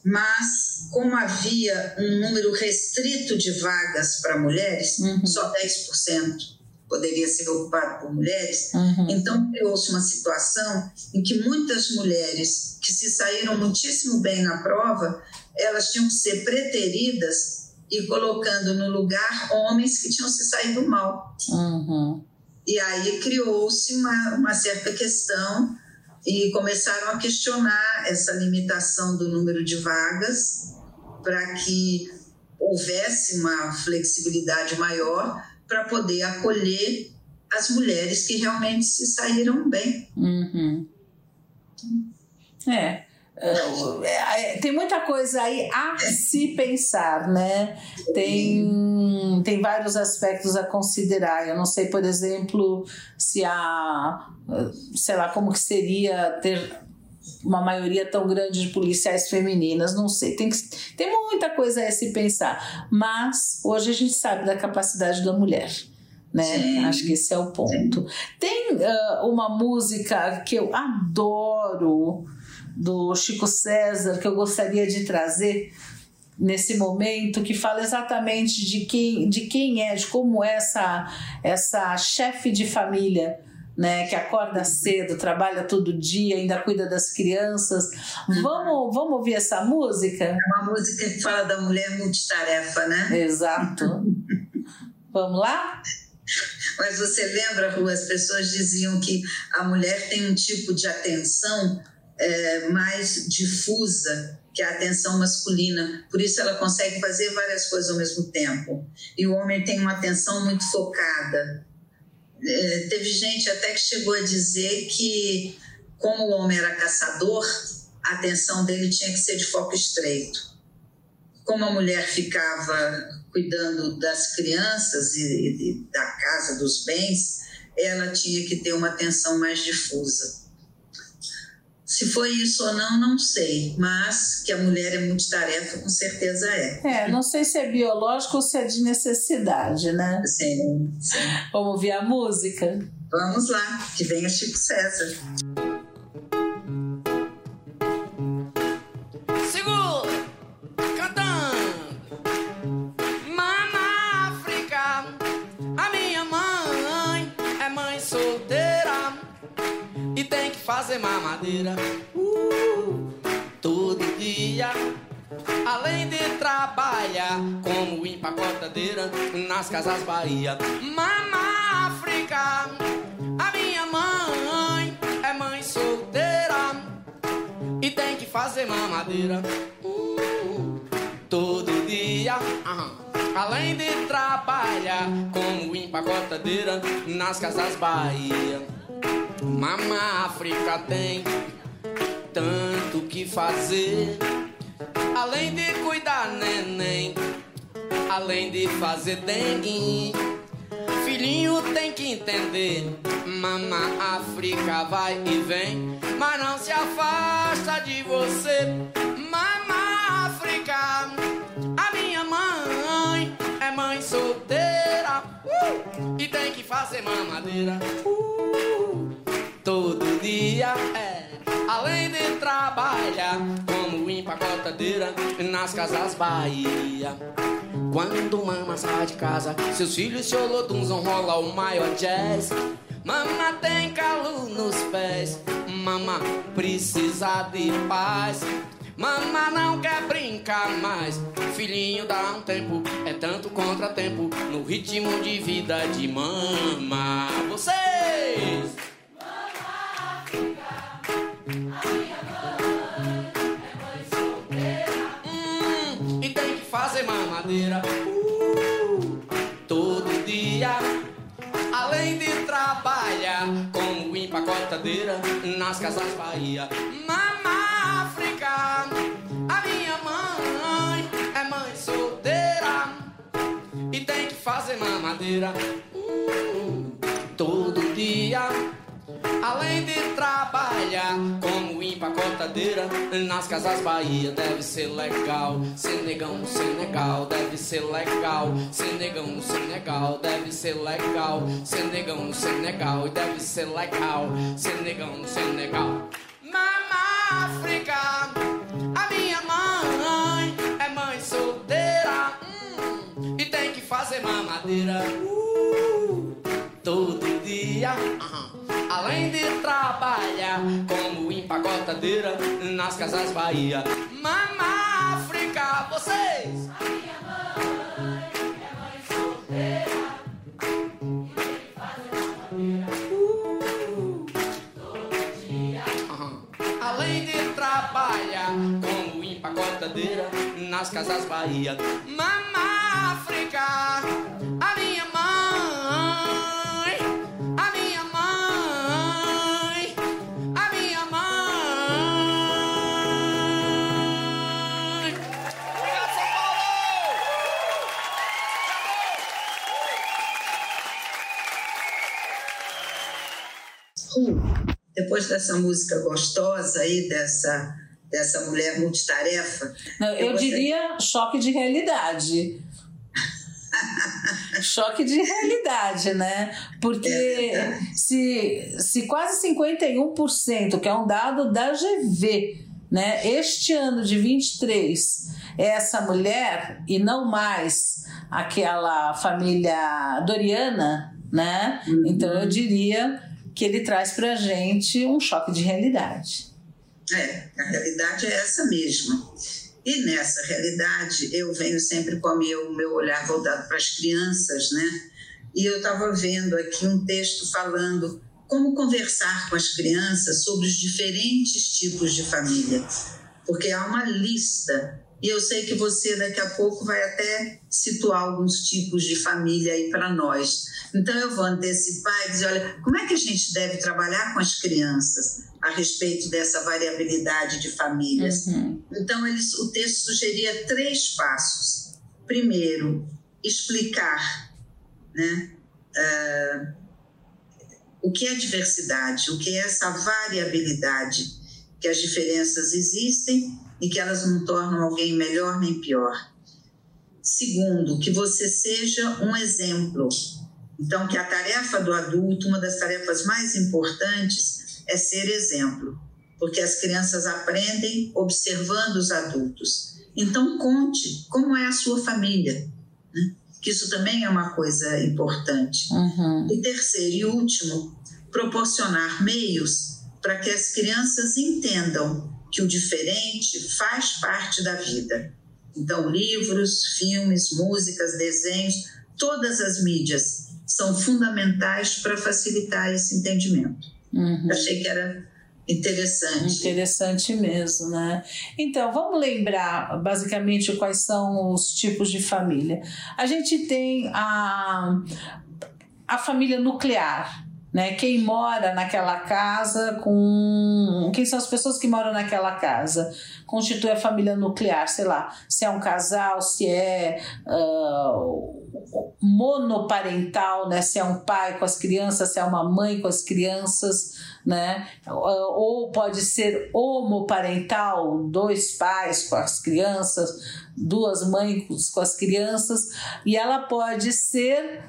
Mas, como havia um número restrito de vagas para mulheres, uhum. só 10% poderia ser ocupado por mulheres, uhum. então criou-se uma situação em que muitas mulheres que se saíram muitíssimo bem na prova elas tinham que ser preteridas e colocando no lugar homens que tinham se saído mal. Uhum. E aí criou-se uma, uma certa questão e começaram a questionar essa limitação do número de vagas para que houvesse uma flexibilidade maior para poder acolher as mulheres que realmente se saíram bem. Uhum. É, é, tem muita coisa aí a se pensar, né? Tem, tem vários aspectos a considerar. Eu não sei, por exemplo, se há, sei lá, como que seria ter uma maioria tão grande de policiais femininas, não sei. Tem, que, tem muita coisa a se pensar. Mas hoje a gente sabe da capacidade da mulher. Né? Sim. Acho que esse é o ponto. Tem uh, uma música que eu adoro, do Chico César que eu gostaria de trazer nesse momento que fala exatamente de quem, de quem é, de como é essa, essa chefe de família. Né, que acorda cedo, trabalha todo dia, ainda cuida das crianças. Vamos, vamos ouvir essa música? É uma música que fala da mulher multitarefa, né? Exato. vamos lá? Mas você lembra, Ru, as pessoas diziam que a mulher tem um tipo de atenção é, mais difusa que a atenção masculina. Por isso ela consegue fazer várias coisas ao mesmo tempo. E o homem tem uma atenção muito focada. É, teve gente até que chegou a dizer que, como o homem era caçador, a atenção dele tinha que ser de foco estreito. Como a mulher ficava cuidando das crianças e, e da casa, dos bens, ela tinha que ter uma atenção mais difusa. Se foi isso ou não, não sei, mas que a mulher é multitarefa, com certeza é. É, não sei se é biológico ou se é de necessidade, né? Sim, sim. Vamos ouvir a música? Vamos lá, que venha Chico César. Fazer mamadeira uh, todo dia. Além de trabalhar como empacotadeira nas casas Bahia. Mama África, a minha mãe é mãe solteira e tem que fazer mamadeira uh, todo dia. Além de trabalhar como empacotadeira nas casas Bahia. Mama África tem tanto que fazer. Além de cuidar neném, além de fazer dengue. Filhinho tem que entender, mama África vai e vem, mas não se afasta de você. Mama África, a minha mãe é mãe solteira uh, e tem que fazer mamadeira. Uh, dia é. Além de trabalhar como empacotadeira nas casas Bahia. Quando mama sai de casa, seus filhos cholotunzam, rola o maior jazz. Mama tem calo nos pés, mama precisa de paz. Mama não quer brincar mais. Filhinho dá um tempo, é tanto contratempo no ritmo de vida de mama. Vocês! Como empacotadeira nas casas Bahia. Mama África, a minha mãe é mãe solteira e tem que fazer mamadeira uh, todo dia. Além de trabalhar como empacotadeira nas casas Bahia, deve ser legal. Ser negão no Senegal, deve ser legal. Ser negão no Senegal, deve ser legal. Ser negão no Senegal, deve ser legal. Ser negão no Senegal. Mama África, a minha mãe é mãe solteira hum, e tem que fazer mamadeira uh, todo dia. Além de trabalhar como empacotadeira nas casas Bahia. Mama África, vocês! Minha mãe é mãe solteira. E uh, dia. Além de trabalhar como empacotadeira nas casas Bahia. Mama dessa música gostosa aí, dessa, dessa mulher multitarefa. Não, eu gostaria- diria choque de realidade. <laughs> choque de realidade, né? Porque É se, se quase 51%, que é um dado da GV, né? Este ano de 23, é essa mulher e não mais aquela família Doriana, né? Então eu diria que ele traz pra gente um choque de realidade. É, a realidade é essa mesma. E nessa realidade, eu venho sempre com o meu, meu olhar voltado para as crianças, né? E eu estava vendo aqui um texto falando como conversar com as crianças sobre os diferentes tipos de família. Porque há uma lista, e eu sei que você daqui a pouco vai até situar alguns tipos de família aí para nós. Então eu vou antecipar e dizer, olha, como é que a gente deve trabalhar com as crianças a respeito dessa variabilidade de famílias? Então, eles, o texto sugeria três passos. Primeiro, explicar né, ah, o que é diversidade, o que é essa variabilidade, que as diferenças existem e que elas não tornam alguém melhor nem pior. Segundo, que você seja um exemplo. Então, que a tarefa do adulto, uma das tarefas mais importantes, é ser exemplo porque as crianças aprendem observando os adultos. Então, conte como é a sua família, né? que isso também é uma coisa importante. Uhum. E terceiro e último, proporcionar meios para que as crianças entendam que o diferente faz parte da vida. Então, livros, filmes, músicas, desenhos, todas as mídias são fundamentais para facilitar esse entendimento. Uhum. Achei que era interessante. Interessante mesmo, né? Então, vamos lembrar basicamente quais são os tipos de família. A gente tem a, a família nuclear, né? Quem mora naquela casa com. Quem são as pessoas que moram naquela casa? Constitui a família nuclear, sei lá, se é um casal, se é uh, monoparental, né? Se é um pai com as crianças, se é uma mãe com as crianças, né? Ou pode ser homoparental, dois pais com as crianças, duas mães com as crianças, e ela pode ser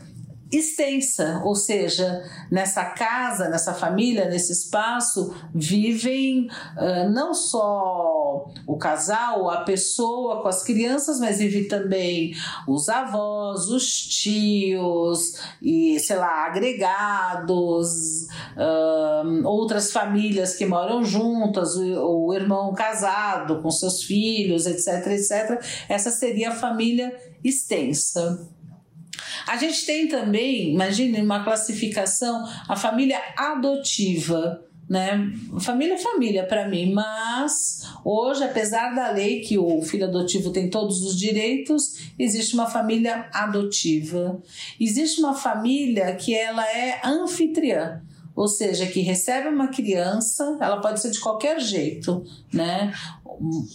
extensa, ou seja, nessa casa, nessa família, nesse espaço, vivem uh, não só o casal, a pessoa com as crianças, mas vive também os avós, os tios e, sei lá, agregados, uh, outras famílias que moram juntas, o, o irmão casado com seus filhos, etc, etc. Essa seria a família extensa. A gente tem também, imagine uma classificação, a família adotiva. Né? Família é família para mim, mas hoje, apesar da lei que o filho adotivo tem todos os direitos, existe uma família adotiva. Existe uma família que ela é anfitriã ou seja, que recebe uma criança, ela pode ser de qualquer jeito, né?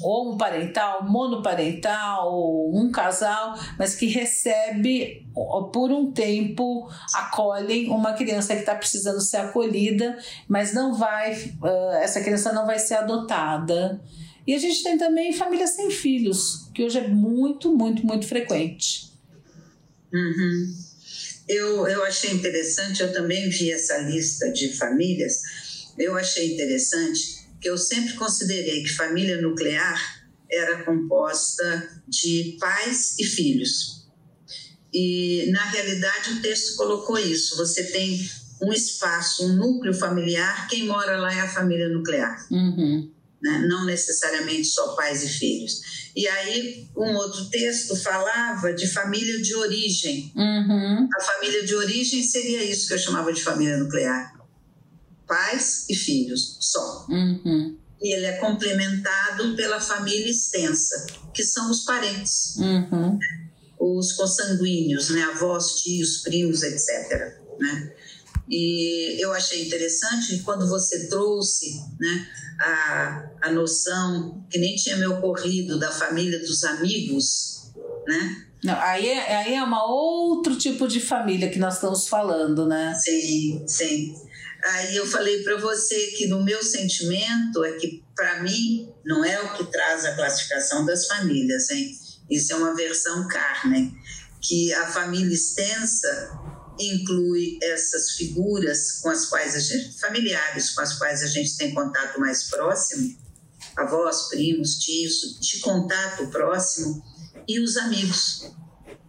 Ou um parental, monoparental, um casal, mas que recebe por um tempo, acolhem uma criança que está precisando ser acolhida, mas não vai, essa criança não vai ser adotada. E a gente tem também famílias sem filhos, que hoje é muito, muito, muito frequente. Uhum eu, eu achei interessante, eu também vi essa lista de famílias, eu achei interessante que eu sempre considerei que família nuclear era composta de pais e filhos. E, na realidade, o texto colocou isso: você tem um espaço, um núcleo familiar, quem mora lá é a família nuclear. Uhum né? não necessariamente só pais e filhos. E aí, um outro texto falava de família de origem. Uhum. A família de origem seria isso que eu chamava de família nuclear: pais e filhos, só. Uhum. E ele é complementado pela família extensa, que são os parentes, uhum. os consanguíneos, né? avós, tios, primos, etc. Né? E eu achei interessante quando você trouxe né, a, a noção, que nem tinha me ocorrido, da família dos amigos, né? Não, aí, é, aí é uma outro tipo de família que nós estamos falando, né? Sim, sim. Aí eu falei para você que no meu sentimento é que, para mim, não é o que traz a classificação das famílias, hein? Isso é uma versão carne, que a família extensa inclui essas figuras com as quais a gente, familiares com as quais a gente tem contato mais próximo, avós, primos, tios, de contato próximo, e os amigos.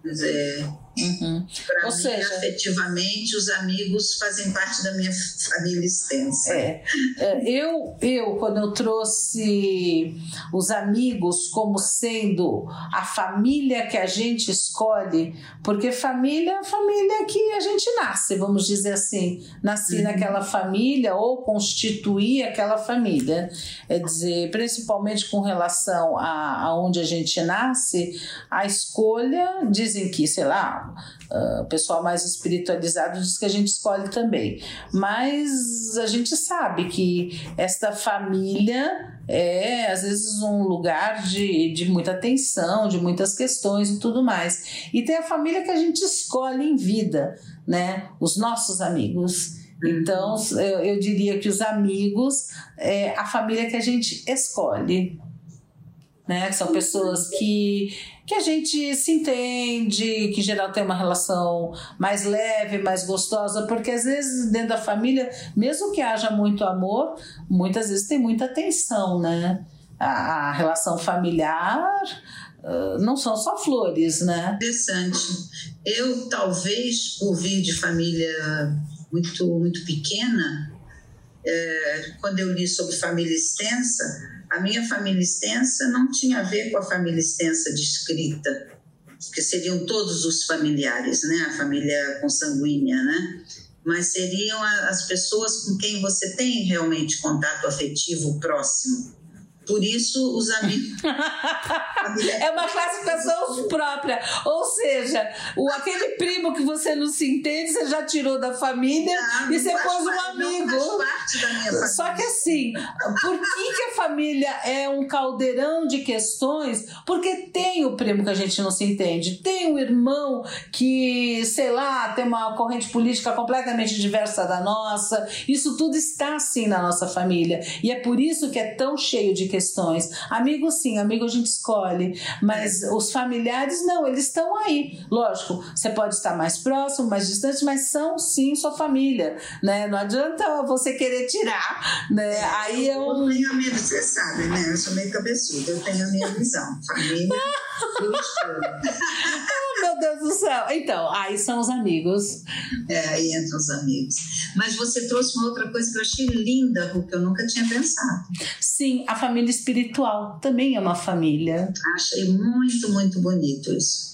Dizer, Uhum. Para mim, seja, afetivamente, os amigos fazem parte da minha família extensa. É. é. Eu, eu, quando eu trouxe os amigos como sendo a família que a gente escolhe, porque família é família que a gente nasce, vamos dizer assim. Nasci uhum. naquela família ou constituir aquela família. É dizer, principalmente com relação a, a onde a gente nasce, a escolha, dizem que, sei lá, Uh, o pessoal mais espiritualizado diz que a gente escolhe também. Mas a gente sabe que esta família é, às vezes, um lugar de, de muita tensão, de muitas questões e tudo mais. E tem a família que a gente escolhe em vida, né? Os nossos amigos. Então, eu, eu diria que os amigos é a família que a gente escolhe. Né? São pessoas que que a gente se entende, que em geral tem uma relação mais leve, mais gostosa, porque às vezes dentro da família, mesmo que haja muito amor, muitas vezes tem muita tensão, né? A, relação familiar uh, não são só flores, né? Interessante. Eu, talvez, por vir de família muito, muito pequena, é, quando eu li sobre família extensa, a minha família extensa não tinha a ver com a família extensa descrita, que seriam todos os familiares, né? A família consanguínea, né? Mas seriam as pessoas com quem você tem realmente contato afetivo próximo. Por isso, os amigos. <laughs> é uma classificação própria. Ou seja, o, aquele primo que você não se entende, você já tirou da família não, e você pôs um amigo. Parte da minha família. Só que assim, por que, que a família é um caldeirão de questões? Porque tem o primo que a gente não se entende, tem o irmão que, sei lá, tem uma corrente política completamente diversa da nossa. Isso tudo está assim na nossa família. E é por isso que é tão cheio de questões. Amigo, sim, amigo a gente escolhe, mas os familiares não, eles estão aí. Lógico, você pode estar mais próximo, mais distante, mas são sim sua família, né? Não adianta você querer tirar, né? Aí eu. Eu tenho a minha, você sabe, né? Eu sou meio cabeçuda, eu tenho a minha visão. Família, eu meu Deus do céu. Então, aí são os amigos. É, aí entram os amigos. Mas você trouxe uma outra coisa que eu achei linda, porque eu nunca tinha pensado. Sim, a família espiritual também é uma família. Achei muito, muito bonito isso.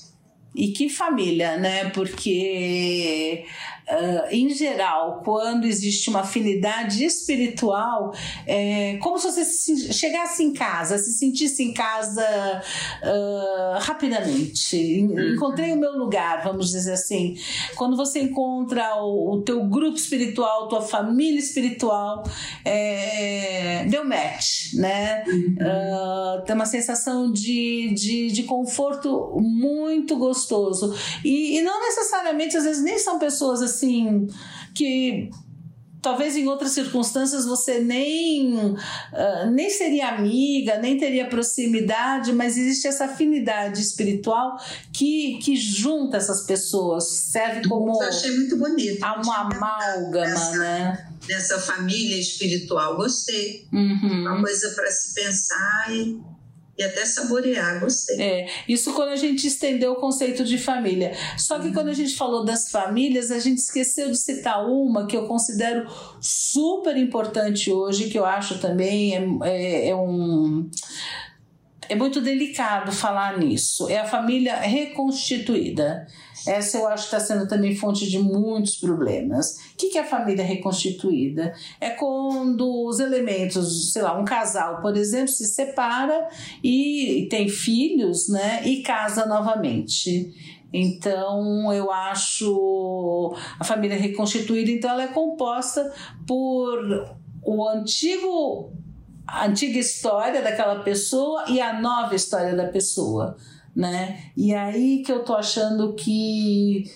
E que família, né? Porque Uh, em geral, quando existe uma afinidade espiritual, é como se você se, chegasse em casa, se sentisse em casa uh, rapidamente. Uhum. Encontrei o meu lugar, vamos dizer assim. Quando você encontra o, o teu grupo espiritual, tua família espiritual, é, deu match, né? Uh, tem uma sensação de, de, de conforto muito gostoso. E, e não necessariamente, às vezes, nem são pessoas assim assim que talvez em outras circunstâncias você nem, uh, nem seria amiga, nem teria proximidade, mas existe essa afinidade espiritual que, que junta essas pessoas, serve como. Eu achei muito bonito. Uma amálgama, né? Dessa família espiritual, gostei. Uhum. Uma coisa para se pensar e e até saborear, gostei. É, isso quando a gente estendeu o conceito de família. Só que uhum. quando a gente falou das famílias, a gente esqueceu de citar uma que eu considero super importante hoje, que eu acho também é, é, é um é muito delicado falar nisso. É a família reconstituída. Essa eu acho que está sendo também fonte de muitos problemas. O que é a família reconstituída? É quando os elementos, sei lá, um casal, por exemplo, se separa e tem filhos, né? E casa novamente. Então, eu acho a família reconstituída, então ela é composta por o antigo a antiga história daquela pessoa e a nova história da pessoa, né? E aí que eu tô achando que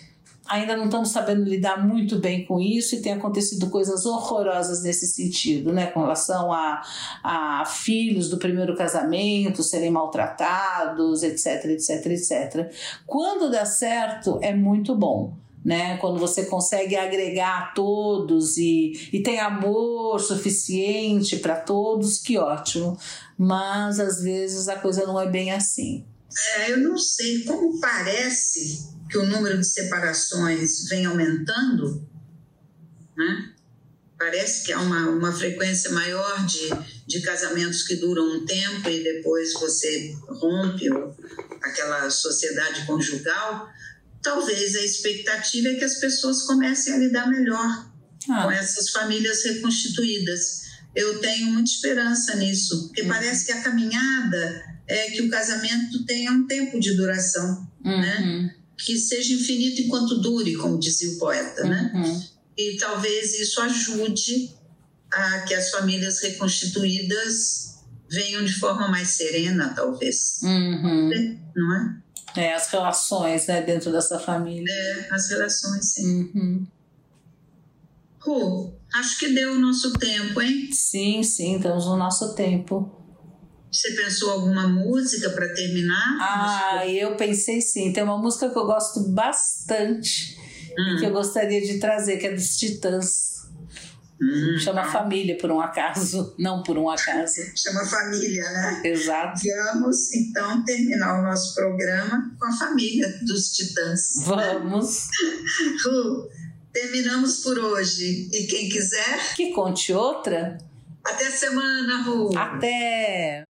ainda não estamos sabendo lidar muito bem com isso e tem acontecido coisas horrorosas nesse sentido, né? Com relação a, a filhos do primeiro casamento serem maltratados, etc, etc, etc. Quando dá certo, é muito bom né? Quando você consegue agregar todos e, e tem amor suficiente para todos, que ótimo. Mas às vezes a coisa não é bem assim. É, eu não sei como parece que o número de separações vem aumentando, né? Parece que há uma, uma frequência maior de, de casamentos que duram um tempo e depois você rompe aquela sociedade conjugal talvez a expectativa é que as pessoas comecem a lidar melhor ah. com essas famílias reconstituídas. Eu tenho muita esperança nisso, porque uhum. parece que a caminhada é que o casamento tenha um tempo de duração, uhum. né? Que seja infinito enquanto dure, como dizia o poeta, né? uhum. né? E talvez isso ajude a que as famílias reconstituídas venham de forma mais serena, talvez. Uhum. Não é? É, as relações né, dentro dessa família. É, as relações, sim. Uhum. Ru, acho que deu o nosso tempo, hein? Sim, sim, estamos no nosso tempo. Você pensou alguma música para terminar? Ah, eu pensei sim. Tem uma música que eu gosto bastante hum. e que eu gostaria de trazer, que é dos Titãs. Hum, Chama família por um acaso, não por um acaso. <laughs> Chama família, né? Exato. Vamos então terminar o nosso programa com a família dos Titãs. Vamos. <laughs> Ru, Terminamos por hoje. E quem quiser. Que conte outra. Até semana, Ru. Até.